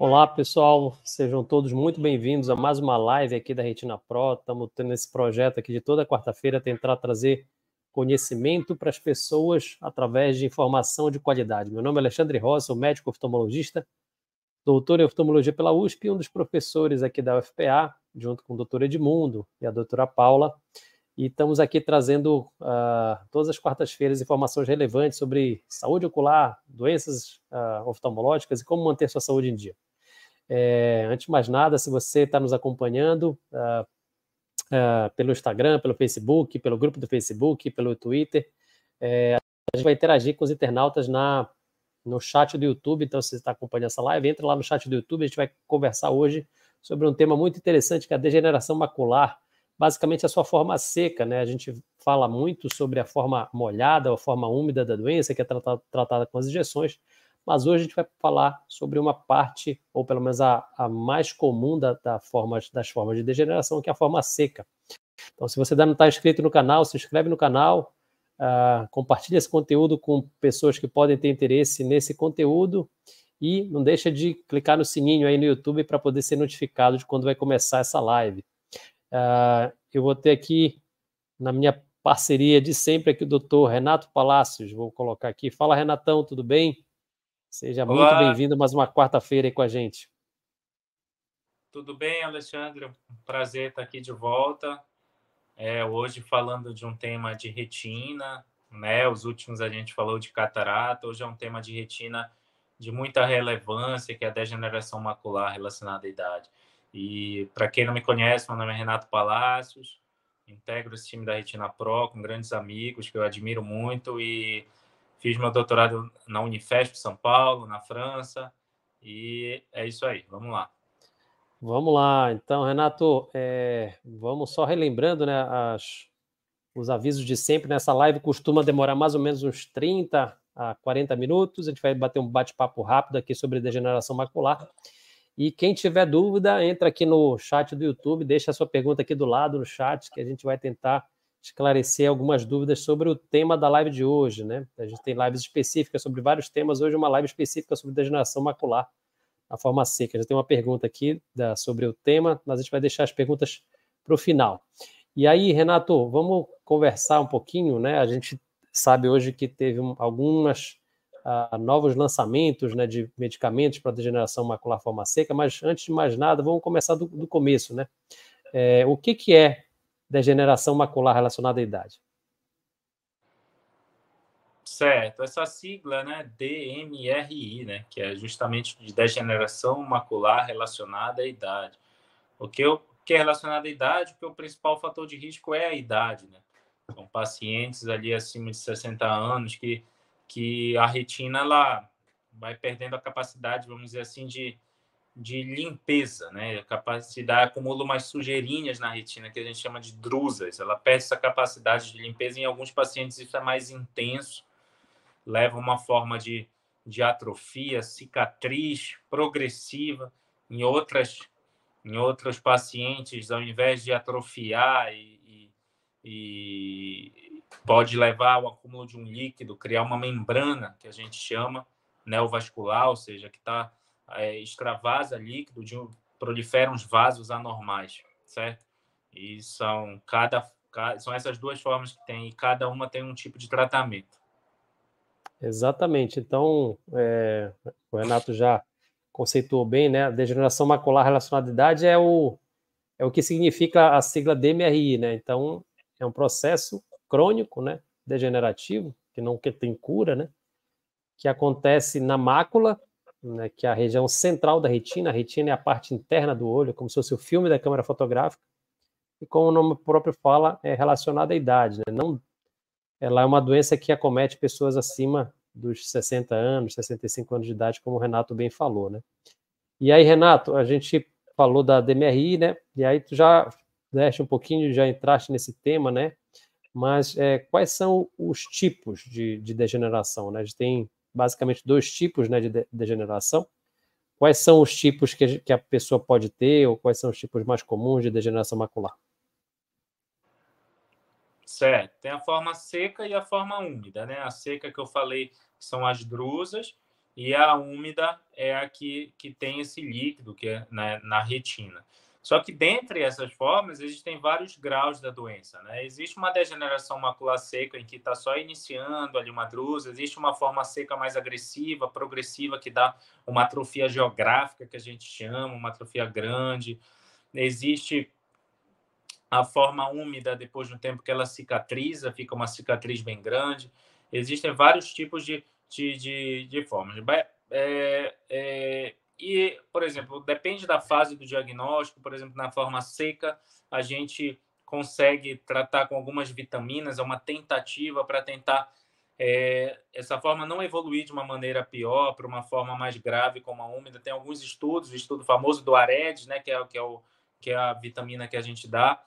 Olá, pessoal, sejam todos muito bem-vindos a mais uma live aqui da Retina Pro. Estamos tendo esse projeto aqui de toda quarta-feira tentar trazer conhecimento para as pessoas através de informação de qualidade. Meu nome é Alexandre Rosa, sou médico oftalmologista, doutor em oftalmologia pela USP e um dos professores aqui da UFPA, junto com o doutor Edmundo e a doutora Paula. E estamos aqui trazendo uh, todas as quartas-feiras informações relevantes sobre saúde ocular, doenças uh, oftalmológicas e como manter sua saúde em dia. É, antes de mais nada, se você está nos acompanhando uh, uh, pelo Instagram, pelo Facebook, pelo grupo do Facebook, pelo Twitter, é, a gente vai interagir com os internautas na, no chat do YouTube. Então, se você está acompanhando essa live, entra lá no chat do YouTube. A gente vai conversar hoje sobre um tema muito interessante que é a degeneração macular. Basicamente, a sua forma seca, né? A gente fala muito sobre a forma molhada, a forma úmida da doença, que é tratada, tratada com as injeções mas hoje a gente vai falar sobre uma parte, ou pelo menos a, a mais comum da, da forma, das formas de degeneração, que é a forma seca. Então, se você ainda não está inscrito no canal, se inscreve no canal, uh, compartilha esse conteúdo com pessoas que podem ter interesse nesse conteúdo e não deixa de clicar no sininho aí no YouTube para poder ser notificado de quando vai começar essa live. Uh, eu vou ter aqui na minha parceria de sempre aqui o doutor Renato Palácios, vou colocar aqui. Fala, Renatão, tudo bem? Seja Olá. muito bem-vindo mais uma quarta-feira aí com a gente. Tudo bem, Alexandre? Prazer estar aqui de volta. É, hoje falando de um tema de retina, né? Os últimos a gente falou de catarata, hoje é um tema de retina de muita relevância, que é a degeneração macular relacionada à idade. E para quem não me conhece, meu nome é Renato Palácios, integro esse time da Retina Pro com grandes amigos que eu admiro muito e Fiz meu doutorado na Unifesp São Paulo, na França, e é isso aí. Vamos lá. Vamos lá. Então, Renato, é, vamos só relembrando né, as, os avisos de sempre. Nessa live costuma demorar mais ou menos uns 30 a 40 minutos. A gente vai bater um bate-papo rápido aqui sobre degeneração macular. E quem tiver dúvida, entra aqui no chat do YouTube, deixa a sua pergunta aqui do lado no chat, que a gente vai tentar esclarecer algumas dúvidas sobre o tema da live de hoje, né? A gente tem lives específicas sobre vários temas, hoje uma live específica sobre degeneração macular, a forma seca. Já tem uma pergunta aqui da, sobre o tema, mas a gente vai deixar as perguntas para o final. E aí, Renato, vamos conversar um pouquinho, né? A gente sabe hoje que teve algumas uh, novos lançamentos né, de medicamentos para degeneração macular forma seca, mas antes de mais nada, vamos começar do, do começo, né? É, o que, que é degeneração macular relacionada à idade. Certo, essa sigla, né, DMRI, né, que é justamente de degeneração macular relacionada à idade. O que, o que é relacionado à idade? Porque o principal fator de risco é a idade, né? São pacientes ali acima de 60 anos que, que a retina ela vai perdendo a capacidade, vamos dizer assim, de, de limpeza, né? A capacidade acumula umas sujeirinhas na retina que a gente chama de drusas. Ela perde essa capacidade de limpeza. Em alguns pacientes isso é mais intenso, leva uma forma de, de atrofia, cicatriz progressiva. Em outras, em outros pacientes, ao invés de atrofiar e, e, e pode levar ao acúmulo de um líquido, criar uma membrana que a gente chama neovascular, ou seja, que está é, extravasa líquido, de, proliferam os vasos anormais, certo? E são cada, são essas duas formas que tem e cada uma tem um tipo de tratamento. Exatamente. Então, é, o Renato já conceituou bem, né? A degeneração macular relacionada à idade é o, é o que significa a sigla DMRI, né? Então, é um processo crônico, né? Degenerativo, que não que tem cura, né? Que acontece na mácula né, que é a região central da retina. A retina é a parte interna do olho, como se fosse o filme da câmera fotográfica. E como o nome próprio fala, é relacionada à idade. Né? Não, ela é uma doença que acomete pessoas acima dos 60 anos, 65 anos de idade, como o Renato bem falou. Né? E aí, Renato, a gente falou da DMRI, né? E aí tu já deste um pouquinho, já entraste nesse tema, né? Mas é, quais são os tipos de, de degeneração? Né? A gente tem basicamente dois tipos né, de degeneração. Quais são os tipos que a, que a pessoa pode ter, ou quais são os tipos mais comuns de degeneração macular? Certo. Tem a forma seca e a forma úmida, né? A seca que eu falei são as drusas, e a úmida é a que, que tem esse líquido que é na, na retina. Só que dentre essas formas existem vários graus da doença, né? Existe uma degeneração macular seca em que está só iniciando ali uma drusa, existe uma forma seca mais agressiva, progressiva que dá uma atrofia geográfica que a gente chama, uma atrofia grande. Existe a forma úmida depois de um tempo que ela cicatriza, fica uma cicatriz bem grande. Existem vários tipos de, de, de, de formas. É, é, e, por exemplo, depende da fase do diagnóstico, por exemplo, na forma seca, a gente consegue tratar com algumas vitaminas, é uma tentativa para tentar é, essa forma não evoluir de uma maneira pior para uma forma mais grave como a úmida. Tem alguns estudos, o estudo famoso do AREDS, né, que é, que é, o, que é a vitamina que a gente dá,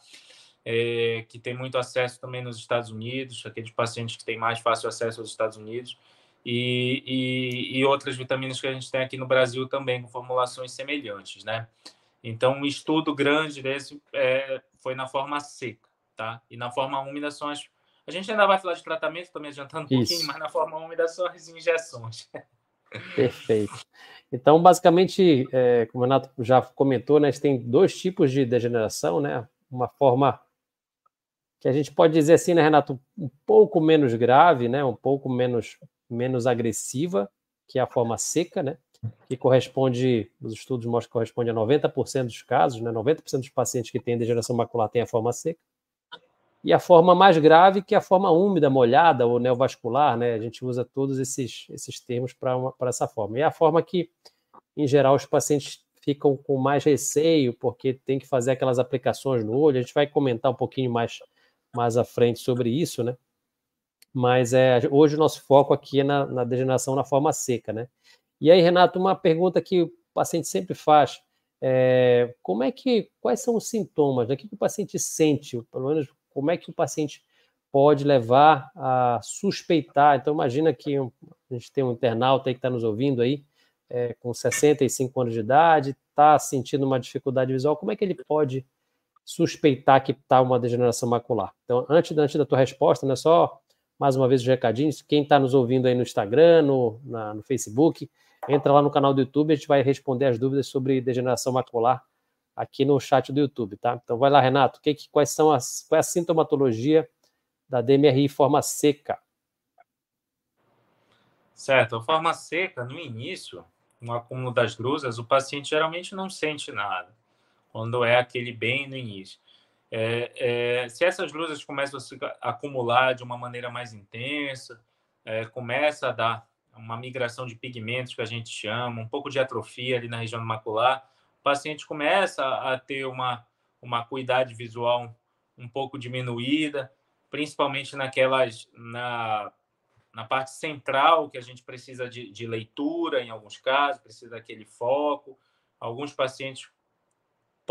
é, que tem muito acesso também nos Estados Unidos, aqueles pacientes que têm mais fácil acesso aos Estados Unidos e, e, e, outras vitaminas que a gente tem aqui no Brasil também, com formulações semelhantes, né? Então, um estudo grande desse é, foi na forma seca, tá? E na forma úmida são as... A gente ainda vai falar de tratamento, também adiantando um Isso. pouquinho, mas na forma úmida são as injeções. Perfeito. Então, basicamente, é, como o Renato já comentou, né, a gente tem dois tipos de degeneração, né? Uma forma que a gente pode dizer assim, né, Renato, um pouco menos grave, né? Um pouco menos menos agressiva, que é a forma seca, né? Que corresponde, os estudos mostram que corresponde a 90% dos casos, né? 90% dos pacientes que têm degeneração macular têm a forma seca. E a forma mais grave, que é a forma úmida, molhada ou neovascular, né? A gente usa todos esses, esses termos para essa forma. E é a forma que, em geral, os pacientes ficam com mais receio, porque tem que fazer aquelas aplicações no olho. A gente vai comentar um pouquinho mais, mais à frente sobre isso, né? Mas é, hoje o nosso foco aqui é na, na, degeneração na forma seca, né? E aí, Renato, uma pergunta que o paciente sempre faz, é, como é que, quais são os sintomas, né? o que, o paciente sente, pelo menos como é que o paciente pode levar a suspeitar, então imagina que um, a gente tem um internauta aí que está nos ouvindo aí, é, com 65 anos de idade, está sentindo uma dificuldade visual, como é que ele pode suspeitar que está uma degeneração macular? Então, antes, antes da tua resposta, né, só mais uma vez os recadinhos. Quem está nos ouvindo aí no Instagram, no, na, no Facebook, entra lá no canal do YouTube, a gente vai responder as dúvidas sobre degeneração macular aqui no chat do YouTube, tá? Então vai lá, Renato, que, que, quais são as, qual é a sintomatologia da DMRI forma seca? Certo, a forma seca, no início, no acúmulo das drusas, o paciente geralmente não sente nada, quando é aquele bem no início. É, é, se essas luzes começam a se acumular de uma maneira mais intensa, é, começa a dar uma migração de pigmentos que a gente chama, um pouco de atrofia ali na região macular, o paciente começa a ter uma, uma acuidade visual um pouco diminuída, principalmente naquelas na, na parte central que a gente precisa de, de leitura em alguns casos, precisa daquele foco. Alguns pacientes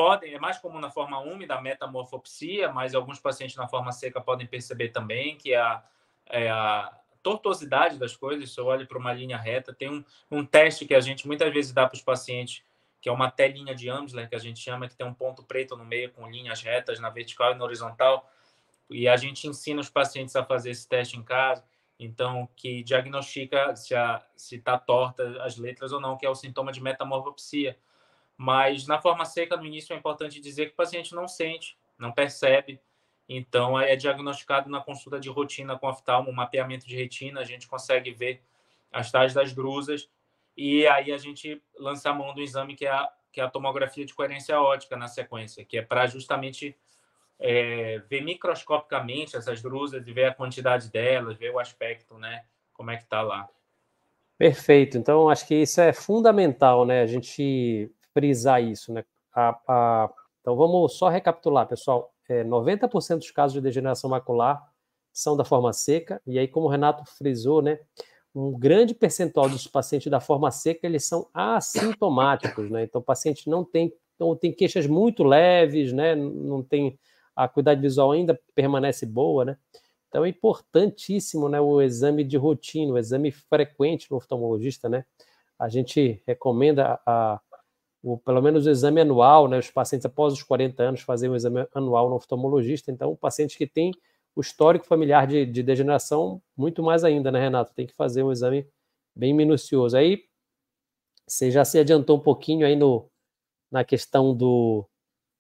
podem, é mais comum na forma úmida, a metamorfopsia, mas alguns pacientes na forma seca podem perceber também que a, é a tortuosidade das coisas, se eu olho para uma linha reta, tem um, um teste que a gente muitas vezes dá para os pacientes, que é uma telinha de Amsler, que a gente chama, que tem um ponto preto no meio com linhas retas na vertical e na horizontal, e a gente ensina os pacientes a fazer esse teste em casa, então, que diagnostica se está torta as letras ou não, que é o sintoma de metamorfopsia. Mas na forma seca, no início, é importante dizer que o paciente não sente, não percebe. Então, é diagnosticado na consulta de rotina com oftalmo, mapeamento de retina, a gente consegue ver as tais das drusas. E aí a gente lança a mão do exame que é a, que é a tomografia de coerência ótica na sequência, que é para justamente é, ver microscopicamente essas drusas e ver a quantidade delas, ver o aspecto, né? Como é que está lá. Perfeito. Então, acho que isso é fundamental, né? A gente frisar isso, né? A, a, então vamos só recapitular, pessoal. É, 90% dos casos de degeneração macular são da forma seca, e aí, como o Renato frisou, né? Um grande percentual dos pacientes da forma seca eles são assintomáticos, né? Então, o paciente não tem, então, tem queixas muito leves, né? Não tem a cuidado visual ainda permanece boa, né? Então é importantíssimo, né, o exame de rotina, o exame frequente no oftalmologista, né? A gente recomenda a, o, pelo menos o exame anual, né, os pacientes após os 40 anos fazem um exame anual no oftalmologista, então pacientes que têm o histórico familiar de, de, degeneração, muito mais ainda, né, Renato? Tem que fazer um exame bem minucioso. Aí, você já se adiantou um pouquinho aí no, na questão do,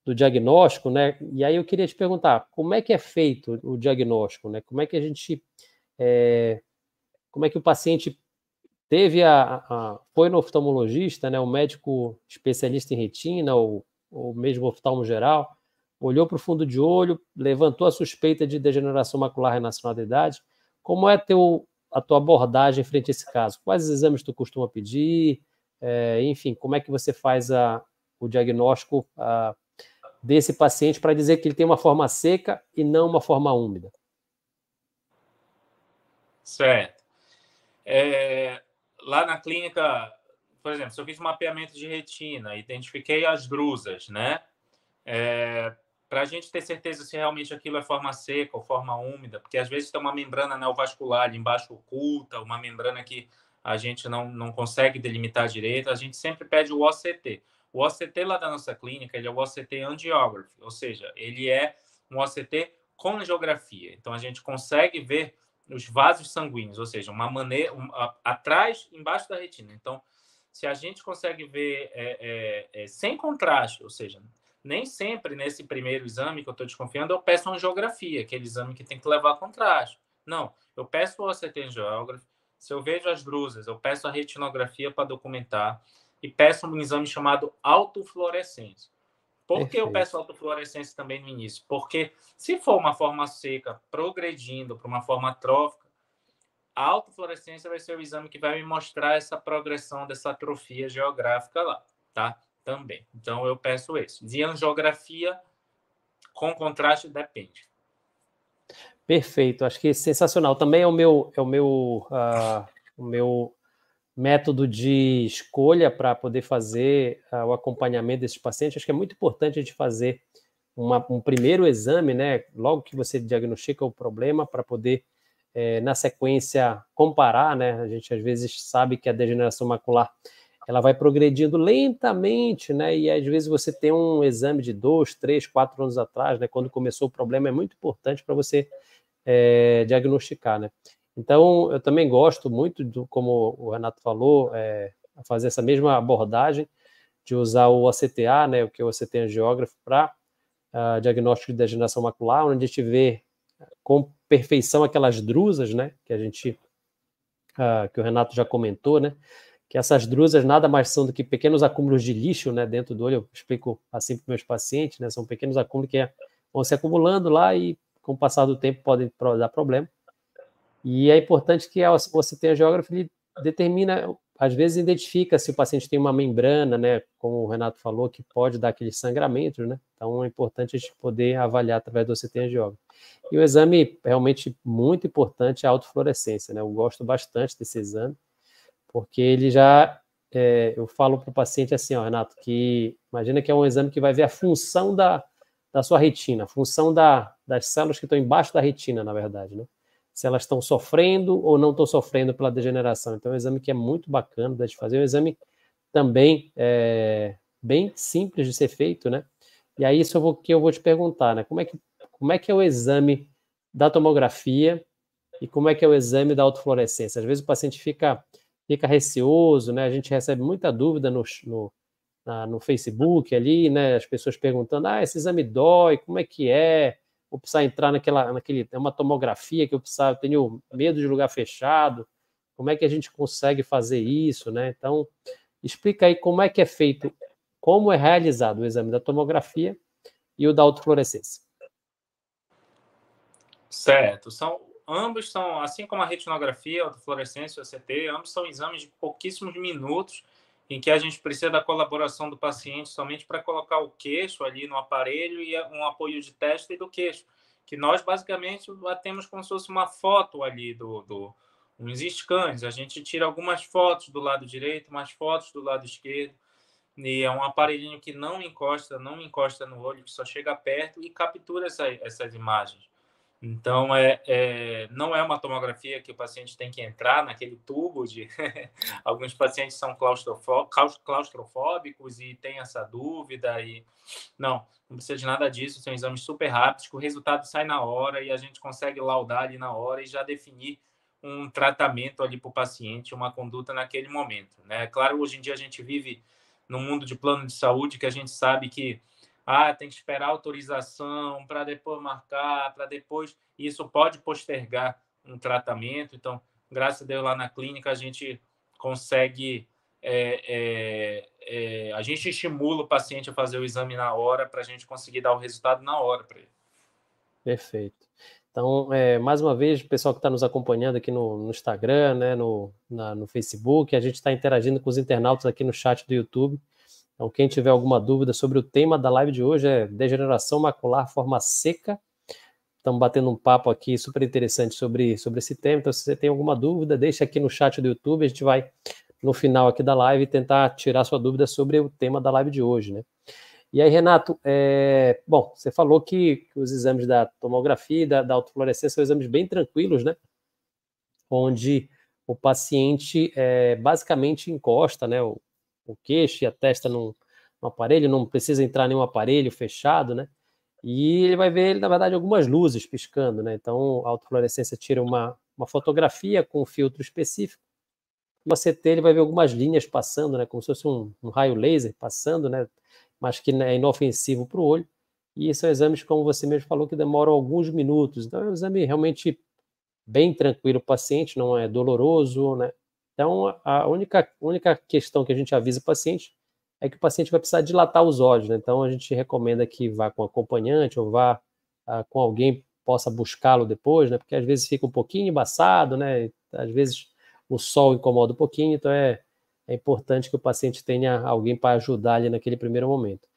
do diagnóstico, né? E aí eu queria te perguntar, como é que é feito o diagnóstico, né? Como é que a gente, é, como é que o paciente teve a, a, foi no oftalmologista, né? O médico especialista em retina ou, mesmo oftalmo geral, olhou para o fundo de olho, levantou a suspeita de degeneração macular renascenal da idade. Como é teu, a tua abordagem frente a esse caso? Quais exames tu costuma pedir? É, enfim, como é que você faz a, o diagnóstico a, desse paciente para dizer que ele tem uma forma seca e não uma forma úmida? Certo. É, lá na clínica, por exemplo, se eu fiz mapeamento de retina, identifiquei as drusas, né? É, para a gente ter certeza se realmente aquilo é forma seca ou forma úmida, porque às vezes tem uma membrana neovascular embaixo oculta, uma membrana que a gente não, não consegue delimitar direito, a gente sempre pede o OCT. O OCT lá da nossa clínica, ele é o OCT angiography, ou seja, ele é um OCT com geografia. Então, a gente consegue ver os vasos sanguíneos, ou seja, uma maneira um, a, atrás, embaixo da retina. Então, se a gente consegue ver é, é, é, sem contraste, ou seja, nem sempre nesse primeiro exame que eu estou desconfiando, eu peço uma geografia, aquele exame que tem que levar contraste. Não, eu peço o OCT angiography, se eu vejo as drusas, eu peço a retinografia para documentar e peço um exame chamado autofluorescência. Por que eu peço autofluorescência também no início? Porque se for uma forma seca progredindo para uma forma trófica, a autofluorescência vai ser o exame que vai me mostrar essa progressão dessa atrofia geográfica lá, tá? Também. Então eu peço esse. De angiografia com contraste depende. Perfeito, acho que é sensacional. Também é o meu, é o meu, uh, o meu método de escolha para poder fazer uh, o acompanhamento desses pacientes. Acho que é muito importante a gente fazer uma, um primeiro exame, né? Logo que você diagnostica o problema, para poder, é, na sequência, comparar, né? A gente às vezes sabe que a degeneração macular ela vai progredindo lentamente, né? E às vezes você tem um exame de dois, três, quatro anos atrás, né? Quando começou o problema, é muito importante para você é, diagnosticar, né? Então, eu também gosto muito, do, como o Renato falou, é, fazer essa mesma abordagem de usar o ACTA, né, o que é o ACT angiógrafo, para uh, ah, diagnóstico de degeneração macular, onde a gente vê com perfeição aquelas drusas, né, que a gente, uh, que o Renato já comentou, né, que essas drusas nada mais são do que pequenos acúmulos de lixo, né, dentro do olho, eu explico assim para meus pacientes, né, são pequenos acúmulos que vão se acumulando lá e com o passar do tempo podem dar problema. E é importante que você tenha geógrafo, ele determina, às vezes identifica se o paciente tem uma membrana, né, como o Renato falou, que pode dar aqueles sangramentos, né? Então é importante a gente poder avaliar através do CT angiógrafo. E o exame realmente muito importante é a autofluorescência, né? Eu gosto bastante desse exame, porque ele já é, eu falo para o paciente assim, ó, Renato, que imagina que é um exame que vai ver a função da, da sua retina, a função da, das células que estão embaixo da retina, na verdade, né? Se elas estão sofrendo ou não estão sofrendo pela degeneração. Então, é um exame que é muito bacana de fazer, é um exame também é, bem simples de ser feito, né? E aí, isso eu vou, que eu vou te perguntar, né? Como é, que, como é que é o exame da tomografia e como é que é o exame da autofluorescência? Às vezes o paciente fica, fica receoso, né? A gente recebe muita dúvida no, no na, no Facebook ali, né? As pessoas perguntando: ah, esse exame dói, como é que é? Vou precisar entrar naquela, naquele, é uma tomografia que eu precisava, tenho medo de lugar fechado. Como é que a gente consegue fazer isso, né? Então, explica aí como é que é feito, como é realizado o exame da tomografia e o da autofluorescência. Certo, são ambos são, assim como a retinografia, a autofluorescência o CT, ambos são exames de pouquíssimos minutos em que a gente precisa da colaboração do paciente somente para colocar o queixo ali no aparelho e um apoio de testa e do queixo, que nós basicamente temos como se fosse uma foto ali do, do uns scans. A gente tira algumas fotos do lado direito, mais fotos do lado esquerdo, e é um aparelhinho que não encosta, não encosta no olho, que só chega perto e captura essa, essas imagens. Então, é, é, não é uma tomografia que o paciente tem que entrar naquele tubo de. Alguns pacientes são claustrofóbicos e têm essa dúvida. e Não, não precisa de nada disso. São exames super rápidos, que o resultado sai na hora e a gente consegue laudar ali na hora e já definir um tratamento ali para o paciente, uma conduta naquele momento. Né? Claro, hoje em dia a gente vive num mundo de plano de saúde que a gente sabe que ah, tem que esperar autorização para depois marcar, para depois. Isso pode postergar um tratamento. Então, graças a Deus, lá na clínica a gente consegue. É, é, é, a gente estimula o paciente a fazer o exame na hora para a gente conseguir dar o resultado na hora para ele. Perfeito. Então, é, mais uma vez, o pessoal que está nos acompanhando aqui no, no Instagram, né, no, na, no Facebook, a gente está interagindo com os internautas aqui no chat do YouTube. Então, quem tiver alguma dúvida sobre o tema da live de hoje é degeneração macular, forma seca. Estamos batendo um papo aqui super interessante sobre, sobre esse tema. Então, se você tem alguma dúvida, deixa aqui no chat do YouTube. A gente vai, no final aqui da live, tentar tirar sua dúvida sobre o tema da live de hoje, né? E aí, Renato, é, bom, você falou que, os exames da tomografia e da, da autofluorescência são exames bem tranquilos, né? Onde o paciente é, basicamente encosta né, o, o, queixo e a testa num, num, aparelho, não precisa entrar nenhum aparelho fechado, né? E ele vai ver, na verdade, algumas luzes piscando, né? Então, a autofluorescência tira uma, uma fotografia com um filtro específico. No CT, ele vai ver algumas linhas passando, né? Como se fosse um, um raio laser passando, né? mas que é inofensivo para o olho. E são exames, como você mesmo falou, que demoram alguns minutos. Então, é um exame realmente bem tranquilo o paciente, não é doloroso, né? Então, a única, única questão que a gente avisa o paciente é que o paciente vai precisar dilatar os olhos, né? Então, a gente recomenda que vá com acompanhante ou vá ah, com alguém possa buscá-lo depois, né? Porque às vezes fica um pouquinho embaçado, né? Às vezes o sol incomoda um pouquinho, então é é importante que o paciente tenha alguém para ajudar ali naquele primeiro momento.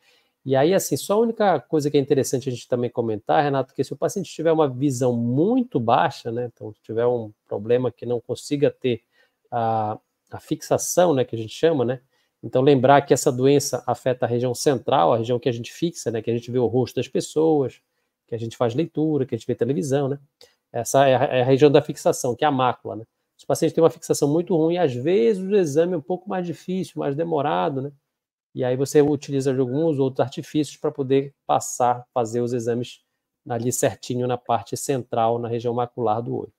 E aí, assim, só a única coisa que é interessante a gente também comentar, Renato, que se o paciente tiver uma visão muito baixa, né, então tiver um problema que não consiga ter a, a fixação, né, que a gente chama, né, então lembrar que essa doença afeta a região central, a região que a gente fixa, né, que a gente vê o rosto das pessoas, que a gente faz leitura, que a gente vê televisão, né, essa é a, é a região da fixação, que é a mácula, né. Os pacientes têm uma fixação muito ruim, às vezes o exame é um pouco mais difícil, mais demorado, né? E aí você utiliza alguns outros artifícios para poder passar, fazer os exames ali certinho na parte central, na região macular do olho.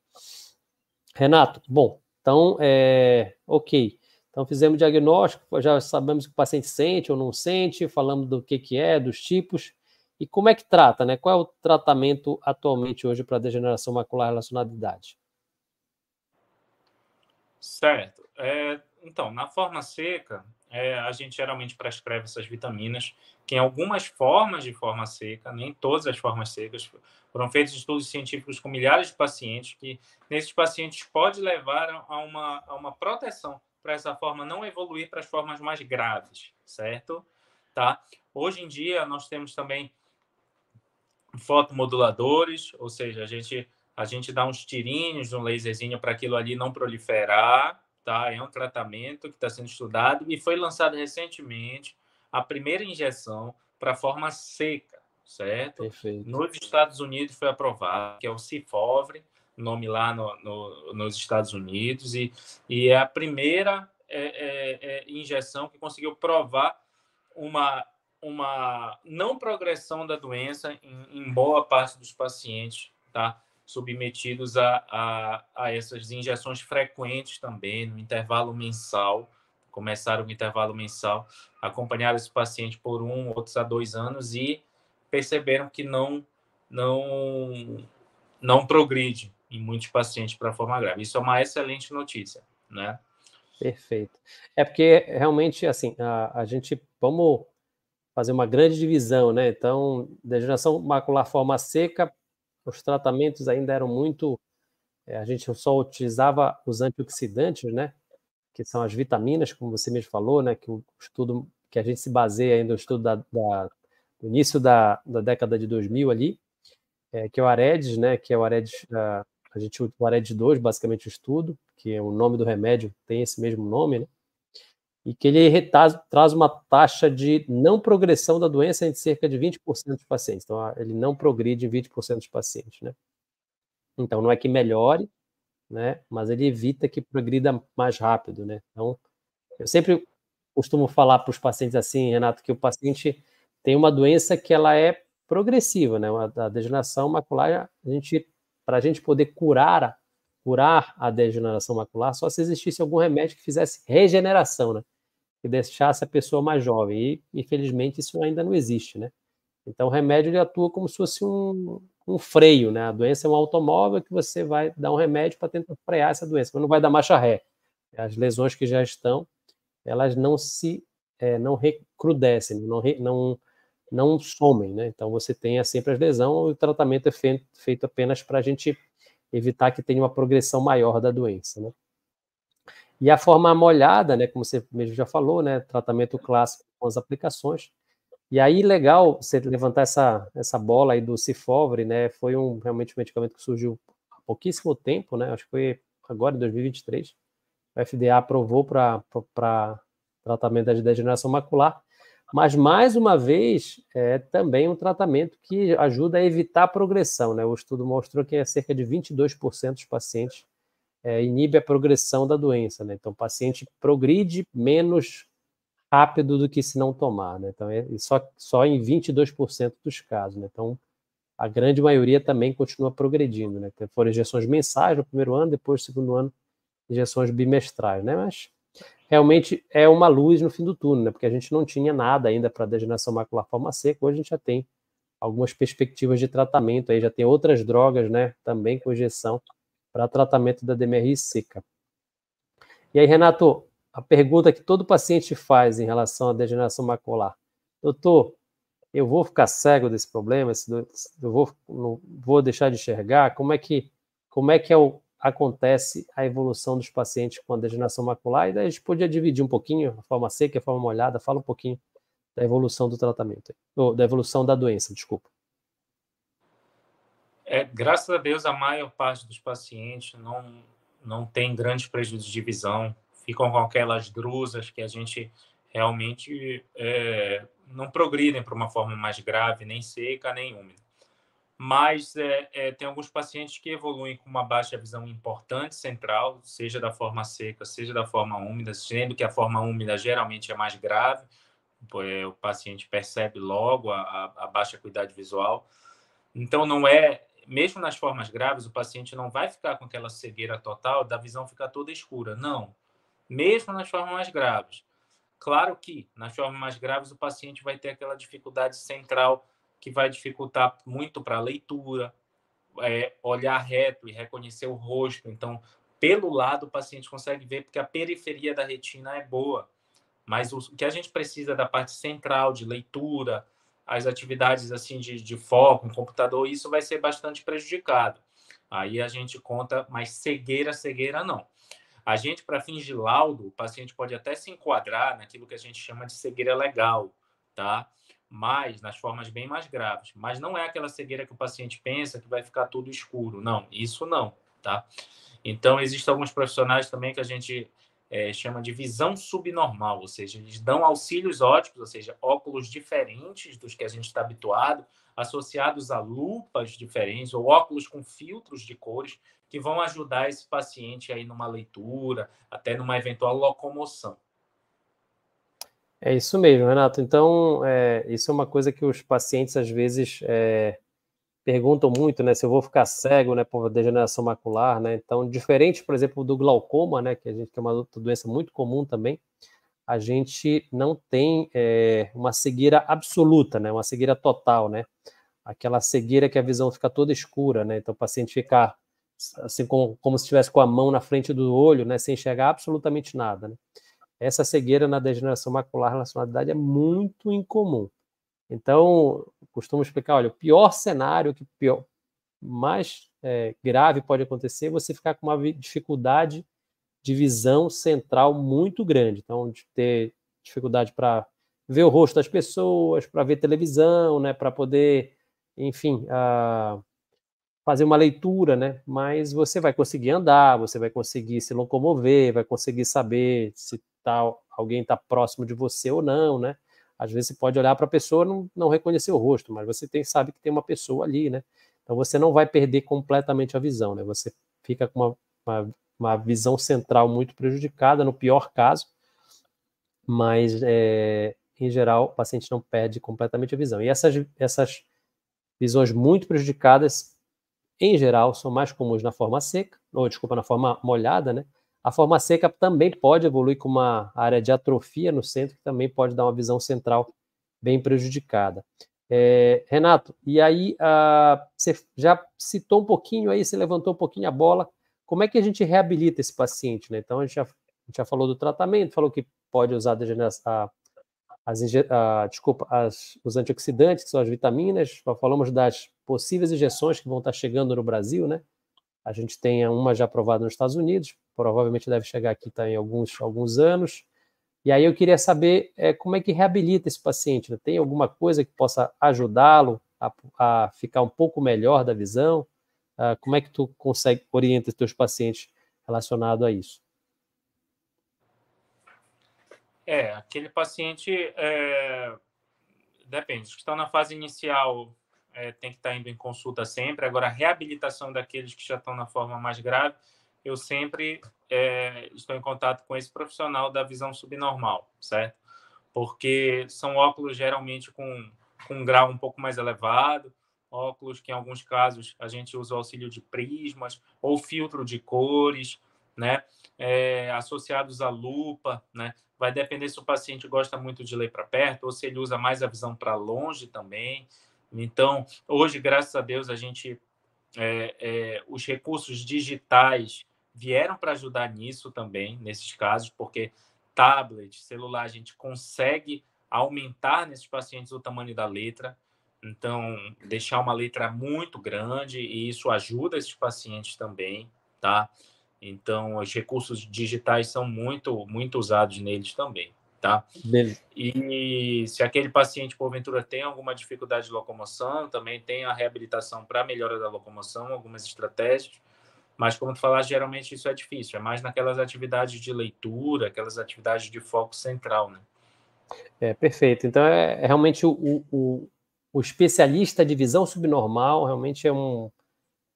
Renato, bom, então, é, ok. Então, fizemos diagnóstico, já sabemos o que o paciente sente ou não sente, falamos do que, que é, dos tipos. E como é que trata, né? Qual é o tratamento atualmente hoje para degeneração macular relacionada à idade? Certo. É, então, na forma seca, é, a gente geralmente prescreve essas vitaminas, que em algumas formas de forma seca, nem todas as formas secas, foram feitos estudos científicos com milhares de pacientes, que nesses pacientes pode levar a uma, a uma proteção para essa forma não evoluir para as formas mais graves, certo? Tá? Hoje em dia, nós temos também fotomoduladores, ou seja, a gente a gente dá uns tirinhos, um laserzinho para aquilo ali não proliferar, tá? É um tratamento que está sendo estudado e foi lançado recentemente a primeira injeção para forma seca, certo? Perfeito. Nos Estados Unidos foi aprovado, que é o Cifovre, nome lá no, no, nos Estados Unidos, e, e é a primeira é, é, é, injeção que conseguiu provar uma, uma não progressão da doença em, em boa parte dos pacientes, tá? Submetidos a, a, a essas injeções frequentes também, no intervalo mensal. Começaram o intervalo mensal, acompanharam esse paciente por um, outros a dois anos e perceberam que não, não, não progride em muitos pacientes para forma grave. Isso é uma excelente notícia, né? Perfeito. É porque realmente, assim, a, a gente, vamos fazer uma grande divisão, né? Então, degeneração macular forma seca os tratamentos ainda eram muito. É, a gente só utilizava os antioxidantes, né? Que são as vitaminas, como você mesmo falou, né? Que o estudo que a gente se baseia ainda no estudo da, da, do início da, da década de 2000 ali, é, que é o AREDS, né? Que é o AREDS, a, a gente o AREDS 2, basicamente o estudo, que é o nome do remédio, tem esse mesmo nome, né? E que ele traz, uma taxa de não progressão da doença em cerca de 20% dos pacientes. Então, ele não progride em 20% dos pacientes, né? Então, não é que melhore, né? Mas ele evita que progrida mais rápido, né? Então, eu sempre costumo falar para os pacientes assim, Renato, que o paciente tem uma doença que ela é progressiva, né? A degeneração macular, a gente, para a gente poder curar curar a degeneração macular só se existisse algum remédio que fizesse regeneração, né? Que deixasse a pessoa mais jovem. E, infelizmente, isso ainda não existe, né? Então, o remédio ele atua como se fosse um, um freio, né? A doença é um automóvel que você vai dar um remédio para tentar frear essa doença, mas não vai dar marcha ré. As lesões que já estão, elas não se é, não recrudescem, não, não, não somem, né? Então você tem sempre as lesões, o tratamento é feito, feito apenas para a gente evitar que tenha uma progressão maior da doença, né? E a forma molhada, né, como você mesmo já falou, né, tratamento clássico com as aplicações, e aí, legal você levantar essa, essa bola aí do Cifovre, né? Foi um, realmente um medicamento que surgiu há pouquíssimo tempo, né? Acho que foi agora, em 2023. O FDA aprovou para tratamento da degeneração macular. Mas, mais uma vez, é também um tratamento que ajuda a evitar a progressão, né? O estudo mostrou que é cerca de 22% dos pacientes é, inibe a progressão da doença, né? Então, o paciente progride menos rápido do que se não tomar, né? Então, é só, só em 22% dos casos, né? Então, a grande maioria também continua progredindo, né? Então, foram injeções mensais no primeiro ano, depois, no segundo ano, injeções bimestrais, né? Mas realmente é uma luz no fim do túnel, né? Porque a gente não tinha nada ainda para degeneração macular forma seca, hoje a gente já tem algumas perspectivas de tratamento aí, já tem outras drogas, né? Também com injeção para tratamento da DMRI seca. E aí, Renato, a pergunta que todo paciente faz em relação à degeneração macular. Doutor, eu vou ficar cego desse problema? Eu vou, não vou deixar de enxergar? Como é que, como é, que é o, acontece a evolução dos pacientes com a degeneração macular? E daí a gente podia dividir um pouquinho, a forma seca a forma molhada, fala um pouquinho da evolução do tratamento, ou da evolução da doença, desculpa. É, graças a Deus, a maior parte dos pacientes não, não tem grandes prejuízos de visão, ficam com aquelas drusas que a gente realmente é, não progridem para uma forma mais grave, nem seca, nem úmida. Mas é, é, tem alguns pacientes que evoluem com uma baixa visão importante central, seja da forma seca, seja da forma úmida, sendo que a forma úmida geralmente é mais grave, o paciente percebe logo a, a, a baixa acuidade visual. Então, não é mesmo nas formas graves, o paciente não vai ficar com aquela cegueira total, da visão ficar toda escura. Não mesmo nas formas mais graves. Claro que nas formas mais graves o paciente vai ter aquela dificuldade central que vai dificultar muito para a leitura, é, olhar reto e reconhecer o rosto. Então, pelo lado, o paciente consegue ver porque a periferia da retina é boa. Mas o que a gente precisa da parte central de leitura, as atividades assim de, de foco, um computador, isso vai ser bastante prejudicado. Aí a gente conta, mas cegueira, cegueira não. A gente, para fins de laudo, o paciente pode até se enquadrar naquilo que a gente chama de cegueira legal, tá? Mas nas formas bem mais graves. Mas não é aquela cegueira que o paciente pensa que vai ficar tudo escuro. Não, isso não, tá? Então, existem alguns profissionais também que a gente é, chama de visão subnormal, ou seja, eles dão auxílios óticos, ou seja, óculos diferentes dos que a gente está habituado, associados a lupas diferentes ou óculos com filtros de cores que vão ajudar esse paciente aí numa leitura, até numa eventual locomoção. É isso mesmo, Renato. Então, é, isso é uma coisa que os pacientes às vezes é, perguntam muito, né? Se eu vou ficar cego, né, por degeneração macular, né? Então, diferente, por exemplo, do glaucoma, né, que a gente tem uma outra doença muito comum também, a gente não tem é, uma cegueira absoluta, né? Uma cegueira total, né? Aquela cegueira que a visão fica toda escura, né? Então, o paciente ficar assim como, como se estivesse com a mão na frente do olho, né, sem enxergar absolutamente nada. Né? Essa cegueira na degeneração macular relacionada à idade é muito incomum. Então, costumo explicar, olha, o pior cenário, que pior, mais é, grave pode acontecer, é você ficar com uma dificuldade de visão central muito grande. Então, de ter dificuldade para ver o rosto das pessoas, para ver televisão, né, para poder, enfim, uh, fazer uma leitura, né? Mas você vai conseguir andar, você vai conseguir se locomover, vai conseguir saber se tá, alguém está próximo de você ou não, né? Às vezes você pode olhar para a pessoa e não, não reconhecer o rosto, mas você tem, sabe que tem uma pessoa ali, né? Então você não vai perder completamente a visão, né? Você fica com uma, uma, uma visão central muito prejudicada, no pior caso, mas é, em geral o paciente não perde completamente a visão. E essas, essas visões muito prejudicadas em geral, são mais comuns na forma seca, ou desculpa, na forma molhada, né? A forma seca também pode evoluir com uma área de atrofia no centro, que também pode dar uma visão central bem prejudicada. É, Renato, e aí você já citou um pouquinho aí, você levantou um pouquinho a bola, como é que a gente reabilita esse paciente? Né? Então, a gente, já, a gente já falou do tratamento, falou que pode usar a, as, a, desculpa, as, os antioxidantes, que são as vitaminas, falamos das possíveis injeções que vão estar chegando no Brasil, né? A gente tem uma já aprovada nos Estados Unidos, provavelmente deve chegar aqui tá, em alguns, alguns anos. E aí eu queria saber é, como é que reabilita esse paciente. Né? Tem alguma coisa que possa ajudá-lo a, a, ficar um pouco melhor da visão? Uh, como é que tu consegue orientar os teus pacientes relacionado a isso? É, aquele paciente é, depende. Que estão na fase inicial é, tem que estar indo em consulta sempre. Agora, a reabilitação daqueles que já estão na forma mais grave, eu sempre é, estou em contato com esse profissional da visão subnormal, certo? Porque são óculos geralmente com, com um grau um pouco mais elevado, óculos que em alguns casos a gente usa o auxílio de prismas ou filtro de cores, né? É, associados à lupa, né? Vai depender se o paciente gosta muito de ler para perto ou se ele usa mais a visão para longe também. Então, hoje, graças a Deus, a gente é, é, os recursos digitais vieram para ajudar nisso também, nesses casos, porque tablet, celular, a gente consegue aumentar nesses pacientes o tamanho da letra. Então, deixar uma letra muito grande e isso ajuda esses pacientes também, tá? Então, os recursos digitais são muito, muito usados neles também, tá? Beleza. E se aquele paciente, porventura, tem alguma dificuldade de locomoção, também tem a reabilitação para melhora da locomoção, algumas estratégias. Mas, como tu falaste, geralmente isso é difícil. É mais naquelas atividades de leitura, aquelas atividades de foco central, né? É, perfeito. Então, é, é realmente o, o, o especialista de visão subnormal realmente é um.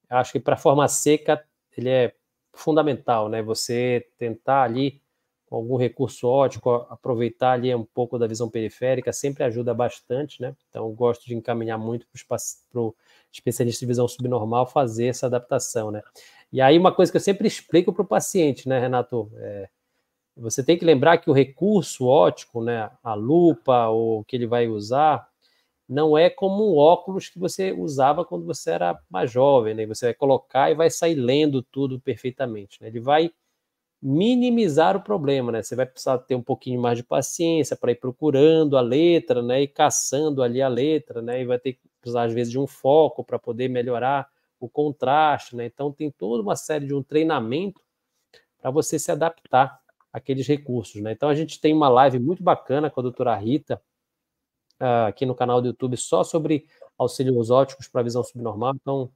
Acho que para forma seca ele é fundamental, né? Você tentar ali, com algum recurso ótico, aproveitar ali um pouco da visão periférica sempre ajuda bastante, né? Então, gosto de encaminhar muito para o especialista de visão subnormal fazer essa adaptação, né? E aí, uma coisa que eu sempre explico para o paciente, né, Renato? É, você tem que lembrar que o recurso ótico, né, a lupa, ou que ele vai usar, não é como um óculos que você usava quando você era mais jovem, né? Você vai colocar e vai sair lendo tudo perfeitamente, né? Ele vai minimizar o problema, né? Você vai precisar ter um pouquinho mais de paciência para ir procurando a letra, né? E caçando ali a letra, né? E vai ter que precisar às vezes de um foco para poder melhorar o contraste, né? Então tem toda uma série de um treinamento para você se adaptar àqueles recursos, né? Então a gente tem uma live muito bacana com a doutora Rita, uh, aqui no canal do YouTube só sobre auxílios óticos para visão subnormal. Então,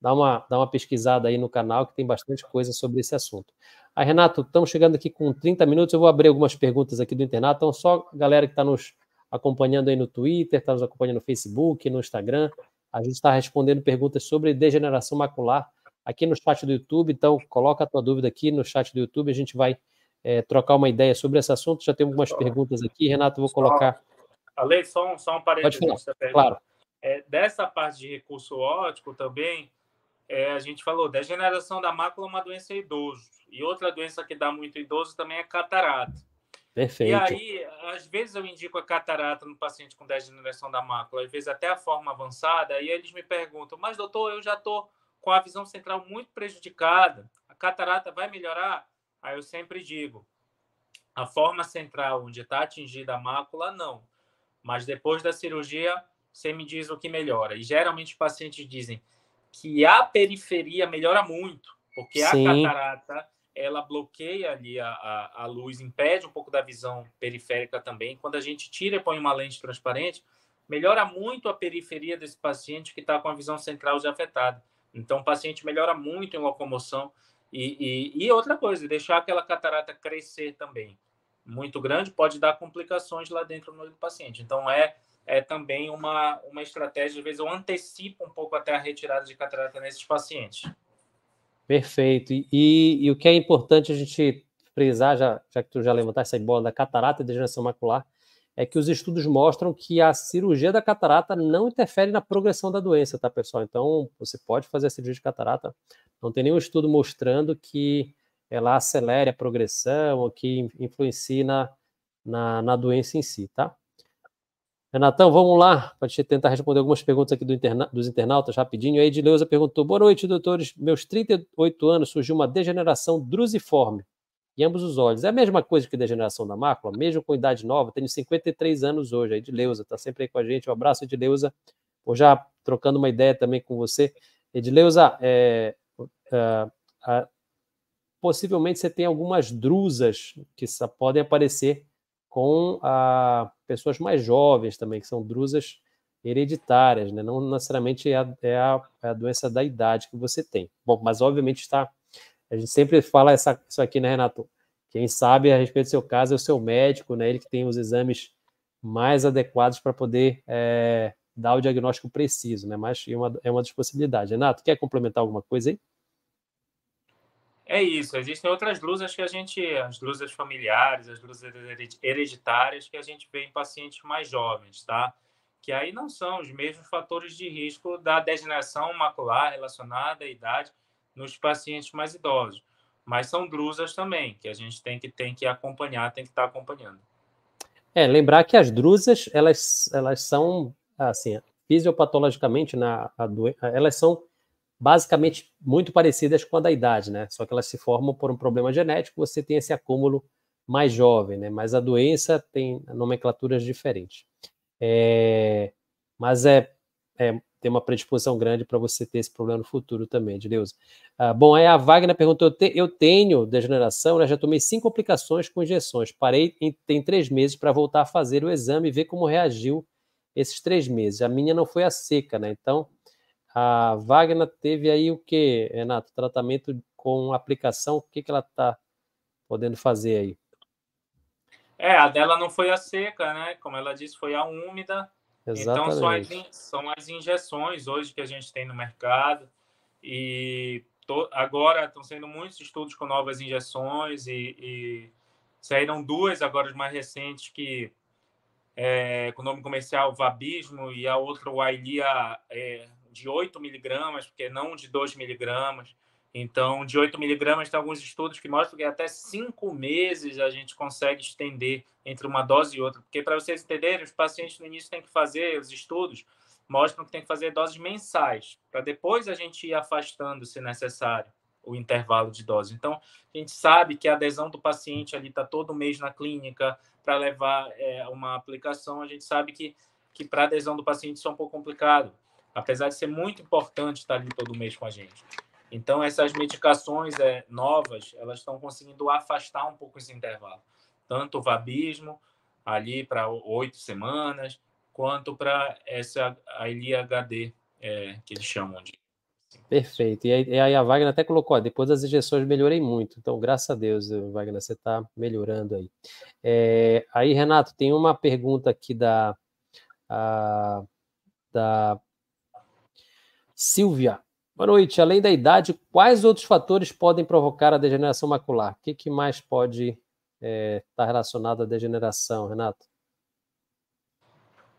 dá uma, dá uma pesquisada aí no canal que tem bastante coisa sobre esse assunto. Aí, Renato, estamos chegando aqui com 30 minutos. Eu vou abrir algumas perguntas aqui do internato. Então, só a galera que está nos acompanhando aí no Twitter, está nos acompanhando no Facebook, no Instagram. A gente está respondendo perguntas sobre degeneração macular aqui no chat do YouTube. Então, coloca a tua dúvida aqui no chat do YouTube. A gente vai é, trocar uma ideia sobre esse assunto. Já tem algumas perguntas aqui. Renato, vou colocar Ale, só um, só um parênteses. Claro. É, dessa parte de recurso óptico também, é, a gente falou, degeneração da mácula é uma doença idoso. E outra doença que dá muito idoso também é catarata. Perfeito. E aí, às vezes eu indico a catarata no paciente com degeneração da mácula, às vezes até a forma avançada, e eles me perguntam, mas doutor, eu já estou com a visão central muito prejudicada, a catarata vai melhorar? Aí eu sempre digo, a forma central onde está atingida a mácula, não. Mas depois da cirurgia, você me diz o que melhora. E geralmente os pacientes dizem que a periferia melhora muito, porque Sim. a catarata ela bloqueia ali a, a, a, luz, impede um pouco da visão periférica também. Quando a gente tira e põe uma lente transparente, melhora muito a periferia desse paciente que está com a visão central já afetada. Então, o paciente melhora muito em locomoção. E, e, e outra coisa, deixar aquela catarata crescer também muito grande pode dar complicações lá dentro no paciente. Então, é, é também uma, uma estratégia, às vezes eu antecipo um pouco até a retirada de catarata nesses pacientes. Perfeito. E, e, o que é importante a gente frisar, já, já que tu já levantaste essa bola da catarata e degeneração macular, é que os estudos mostram que a cirurgia da catarata não interfere na progressão da doença, tá, pessoal? Então, você pode fazer a cirurgia de catarata, não tem nenhum estudo mostrando que ela acelere a progressão ou que influencie na, na, na doença em si, tá? Renatão, vamos lá, para gente tentar responder algumas perguntas aqui do interna dos internautas rapidinho. A Edileuza perguntou: Boa noite, doutores. Meus 38 anos surgiu uma degeneração drusiforme em ambos os olhos. É a mesma coisa que degeneração da mácula, mesmo com idade nova. Tenho 53 anos hoje. A Edileuza está sempre aí com a gente. Um abraço, Edileuza. Vou já trocando uma ideia também com você. Edileuza, é, é, é, possivelmente você tem algumas drusas que podem aparecer com a, pessoas mais jovens também, que são drusas hereditárias, né? não necessariamente é a, é, a, é a doença da idade que você tem. Bom, mas obviamente está a gente sempre fala essa, isso aqui, né, Renato? Quem sabe a respeito do seu caso é o seu médico, né? Ele que tem os exames mais adequados para poder é, dar o diagnóstico preciso, né? Mas é uma, é uma das possibilidades. Renato, quer complementar alguma coisa aí? É isso. Existem outras luzes que a gente, as luzes familiares, as luzes hereditárias que a gente vê em pacientes mais jovens, tá? Que aí não são os mesmos fatores de risco da degeneração macular relacionada à idade nos pacientes mais idosos. Mas são drusas também, que a gente tem que, tem que acompanhar, tem que estar acompanhando. É, lembrar que as drusas, elas, elas são, assim, fisiopatologicamente, na, elas são basicamente muito parecidas com a da idade, né? Só que elas se formam por um problema genético, você tem esse acúmulo mais jovem, né? Mas a doença tem nomenclaturas diferentes. É, mas é, é tem uma predisposição grande para você ter esse problema no futuro também, de Deus. Ah, bom, aí a Wagner perguntou: eu tenho degeneração, né, já tomei cinco aplicações com injeções, parei em, tem três meses para voltar a fazer o exame e ver como reagiu esses três meses. A minha não foi a seca, né? Então, a Wagner teve aí o que, Renato? Tratamento com aplicação, o que, que ela está podendo fazer aí? É, a dela não foi a seca, né? Como ela disse, foi a úmida Exatamente. Então, são as, são as injeções hoje que a gente tem no mercado. E to, agora estão sendo muitos estudos com novas injeções e, e saíram duas agora, as mais recentes, que é, com o nome comercial Vabismo e a outra, o Ailia, é, de 8 miligramas, porque não de 2 miligramas. Então, de 8 miligramas, tem alguns estudos que mostram que até 5 meses a gente consegue estender entre uma dose e outra. Porque, para vocês entenderem, os pacientes no início têm que fazer, os estudos mostram que tem que fazer doses mensais, para depois a gente ir afastando, se necessário, o intervalo de dose. Então, a gente sabe que a adesão do paciente ali está todo mês na clínica para levar é, uma aplicação. A gente sabe que, que para adesão do paciente isso é um pouco complicado, apesar de ser muito importante estar ali todo mês com a gente. Então, essas medicações é, novas, elas estão conseguindo afastar um pouco esse intervalo. Tanto o vabismo, ali para oito semanas, quanto para essa a ILHD, é, que eles chamam de. Perfeito. E aí, e aí a Wagner até colocou, ó, depois das injeções melhorei muito. Então, graças a Deus, Wagner, você está melhorando aí. É, aí, Renato, tem uma pergunta aqui da, a, da Silvia. Boa noite. Além da idade, quais outros fatores podem provocar a degeneração macular? O que, que mais pode estar é, tá relacionado à degeneração, Renato?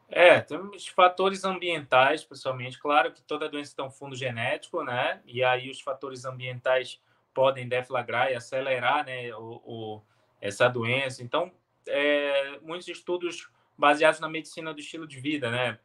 É, temos fatores ambientais, principalmente. Claro que toda doença tem um fundo genético, né? E aí os fatores ambientais podem deflagrar e acelerar né, o, o essa doença. Então, é, muitos estudos baseados na medicina do estilo de vida, né?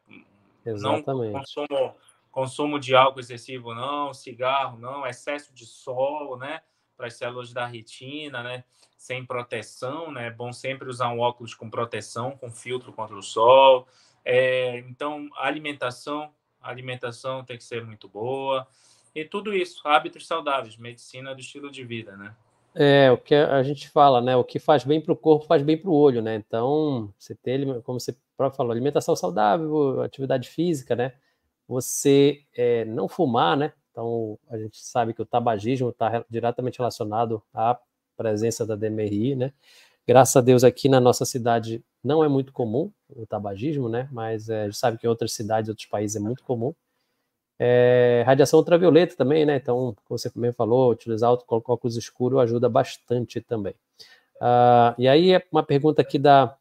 Exatamente. Não consumo consumo de álcool excessivo não, cigarro não, excesso de sol, né, para as células da retina, né, sem proteção, né, é bom sempre usar um óculos com proteção, com filtro contra o sol. É, então, alimentação, alimentação tem que ser muito boa. E tudo isso, hábitos saudáveis, medicina do estilo de vida, né? É, o que a gente fala, né? O que faz bem para o corpo faz bem para o olho, né? Então, você ter, como você próprio falou, alimentação saudável, atividade física, né? Você é, não fumar, né? Então, a gente sabe que o tabagismo está diretamente relacionado à presença da DMRI, né? Graças a Deus, aqui na nossa cidade não é muito comum o tabagismo, né? Mas é, a gente sabe que em outras cidades, outros países é muito comum. É, radiação ultravioleta também, né? Então, como você também falou, utilizar óculos escuro ajuda bastante também. Uh, e aí, uma pergunta aqui da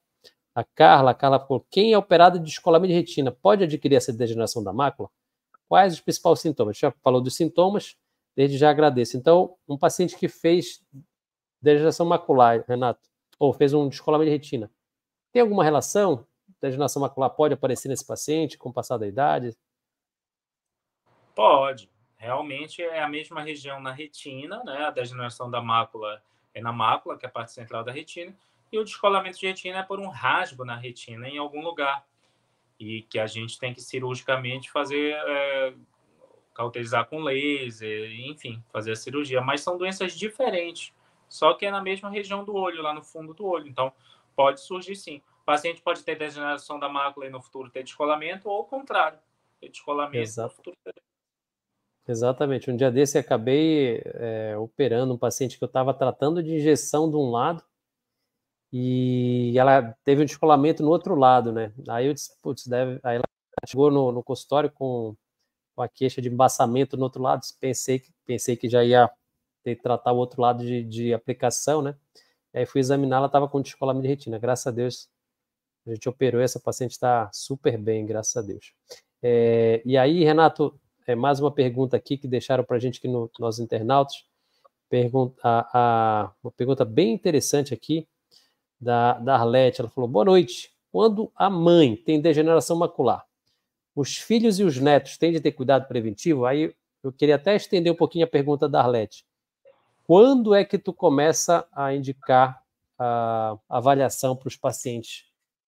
A Carla, a Carla falou, quem é operado de descolamento de retina pode adquirir essa degeneração da mácula? Quais os principais sintomas? Já falou dos sintomas, desde já agradeço. Então, um paciente que fez degeneração macular, Renato, ou fez um descolamento de retina, tem alguma relação? Degeneração macular pode aparecer nesse paciente com o passar da idade? Pode. Realmente é a mesma região na retina, né? A degeneração da mácula é na mácula, que é a parte central da retina, e o descolamento de retina é por um rasgo na retina em algum lugar. E que a gente tem que cirurgicamente fazer, é, cauterizar com laser, enfim, fazer a cirurgia. Mas são doenças diferentes, só que é na mesma região do olho, lá no fundo do olho. Então, pode surgir sim. O paciente pode ter degeneração da mácula e no futuro ter descolamento, ou o contrário, ter descolamento Exato. no futuro ter Exatamente. Um dia desse eu acabei é, operando um paciente que eu estava tratando de injeção de um lado e ela teve um descolamento no outro lado, né? Aí eu disse, putz, deve. Aí ela chegou no, no consultório com, com, a queixa de embaçamento no outro lado. Pensei que, pensei que já ia ter que tratar o outro lado de, de aplicação, né? Aí fui examinar, ela estava com descolamento de retina. Graças a Deus, a gente operou, essa paciente está super bem, graças a Deus. É, e aí, Renato, é, mais uma pergunta aqui que deixaram para a gente aqui no, nos internautas. Pergunta, a, a, uma pergunta bem interessante aqui da, da Arlete. Ela falou: Boa noite. Quando a mãe tem degeneração macular, os filhos e os netos têm de ter cuidado preventivo? Aí eu queria até estender um pouquinho a pergunta da Arlete. Quando é que tu começa a indicar a avaliação para os pacientes,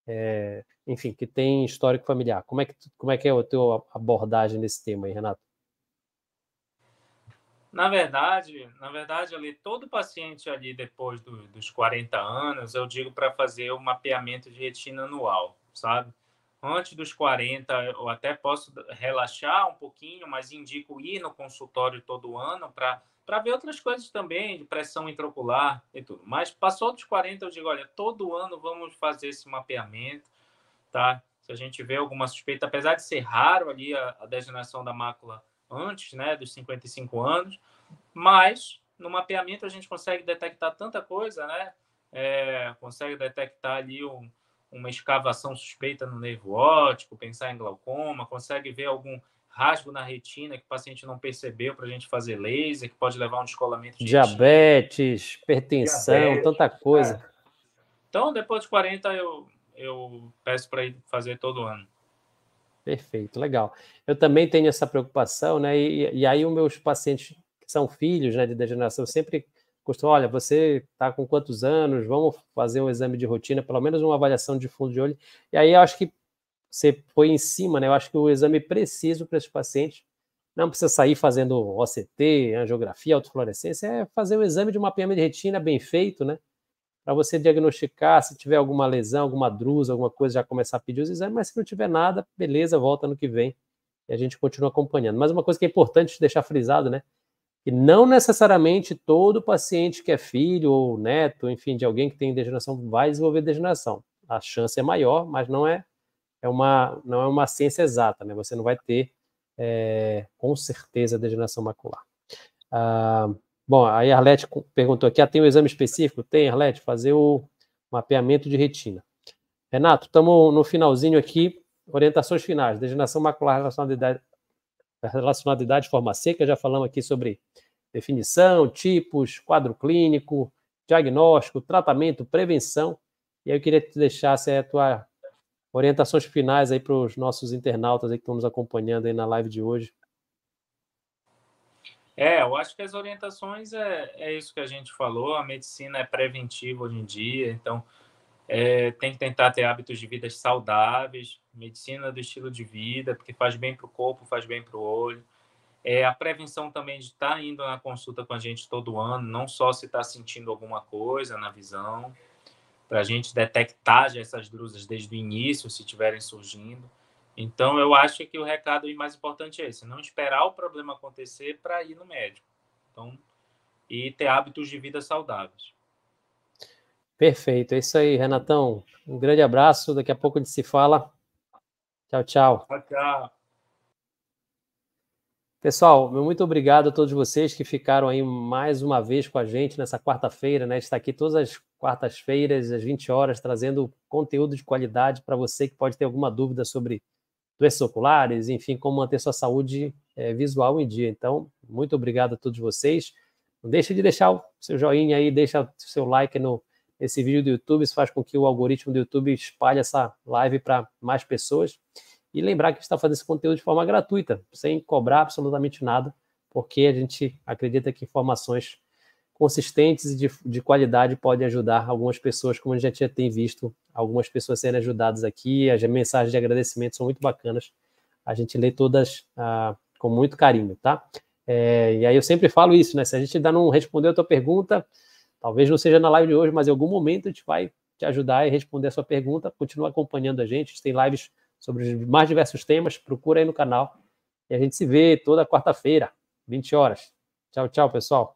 é, enfim, que tem histórico familiar? Como é que, como é, que é a tua abordagem nesse tema aí, Renato? Na verdade, na verdade, ali, todo paciente ali depois do, dos 40 anos, eu digo para fazer o mapeamento de retina anual, sabe? Antes dos 40, eu até posso relaxar um pouquinho, mas indico ir no consultório todo ano para ver outras coisas também, de pressão intraocular e tudo. Mas passou dos 40, eu digo, olha, todo ano vamos fazer esse mapeamento, tá? Se a gente vê alguma suspeita, apesar de ser raro ali a, a degeneração da mácula antes né, dos 55 anos, mas no mapeamento a gente consegue detectar tanta coisa, né? É, consegue detectar ali um, uma escavação suspeita no nervo óptico, pensar em glaucoma, consegue ver algum rasgo na retina que o paciente não percebeu para a gente fazer laser, que pode levar a um descolamento de diabetes, retina. hipertensão, diabetes, tanta coisa. É. Então, depois de 40, eu, eu peço para ir fazer todo ano. Perfeito, legal. Eu também tenho essa preocupação, né? E, e aí os meus pacientes que são filhos, né, de degeneração, sempre costumam, olha, você está com quantos anos? Vamos fazer um exame de rotina, pelo menos uma avaliação de fundo de olho. E aí eu acho que você foi em cima, né? Eu acho que o exame preciso para esses pacientes não precisa sair fazendo OCT, angiografia, autofluorescência, é fazer o exame de mapeamento de retina bem feito, né? Para você diagnosticar se tiver alguma lesão, alguma drusa, alguma coisa, já começar a pedir os exames, mas se não tiver nada, beleza, volta no que vem e a gente continua acompanhando. Mas uma coisa que é importante deixar frisado, né? Que não necessariamente todo paciente que é filho ou neto, enfim, de alguém que tem degeneração vai desenvolver degeneração. A chance é maior, mas não é, é uma, não é uma ciência exata, né? Você não vai ter é, com certeza degeneração macular. Ah, Bom, aí a Arlete perguntou aqui, ah, tem um exame específico? Tem, Arlete, fazer o mapeamento de retina. Renato, estamos no finalzinho aqui, orientações finais, degeneração macular relacionada à idade, relacionada à idade forma seca, já falamos aqui sobre definição, tipos, quadro clínico, diagnóstico, tratamento, prevenção, e aí eu queria que tu deixasse a tua orientações finais aí para os nossos internautas aí que estão nos acompanhando aí na live de hoje. É, eu acho que as orientações é, é isso que a gente falou. A medicina é preventiva hoje em dia, então é, tem que tentar ter hábitos de vida saudáveis, medicina do estilo de vida, porque faz bem para o corpo, faz bem para o olho. É, a prevenção também de estar tá indo na consulta com a gente todo ano, não só se está sentindo alguma coisa na visão, para a gente detectar essas drusas desde o início, se estiverem surgindo. Então, eu acho que o recado mais importante é esse: não esperar o problema acontecer para ir no médico. Então, e ter hábitos de vida saudáveis. Perfeito, é isso aí, Renatão. Um grande abraço. Daqui a pouco a gente se fala. Tchau, tchau. Tchau, tchau. Pessoal, muito obrigado a todos vocês que ficaram aí mais uma vez com a gente nessa quarta-feira, né? Está aqui todas as quartas-feiras, às 20 horas, trazendo conteúdo de qualidade para você que pode ter alguma dúvida sobre doenças oculares, enfim, como manter sua saúde é, visual em dia. Então, muito obrigado a todos vocês. Não deixe de deixar o seu joinha aí, deixa o seu like no, nesse vídeo do YouTube, isso faz com que o algoritmo do YouTube espalhe essa live para mais pessoas. E lembrar que está fazendo esse conteúdo de forma gratuita, sem cobrar absolutamente nada, porque a gente acredita que informações consistentes e de, de qualidade podem ajudar algumas pessoas, como a gente já tem visto algumas pessoas serem ajudadas aqui. As mensagens de agradecimento são muito bacanas. A gente lê todas ah, com muito carinho, tá? É, e aí eu sempre falo isso, né? Se a gente ainda não respondeu a tua pergunta, talvez não seja na live de hoje, mas em algum momento a gente vai te ajudar e responder a sua pergunta. Continua acompanhando a gente. A gente tem lives sobre os mais diversos temas, procura aí no canal. E a gente se vê toda quarta-feira, 20 horas. Tchau, tchau, pessoal.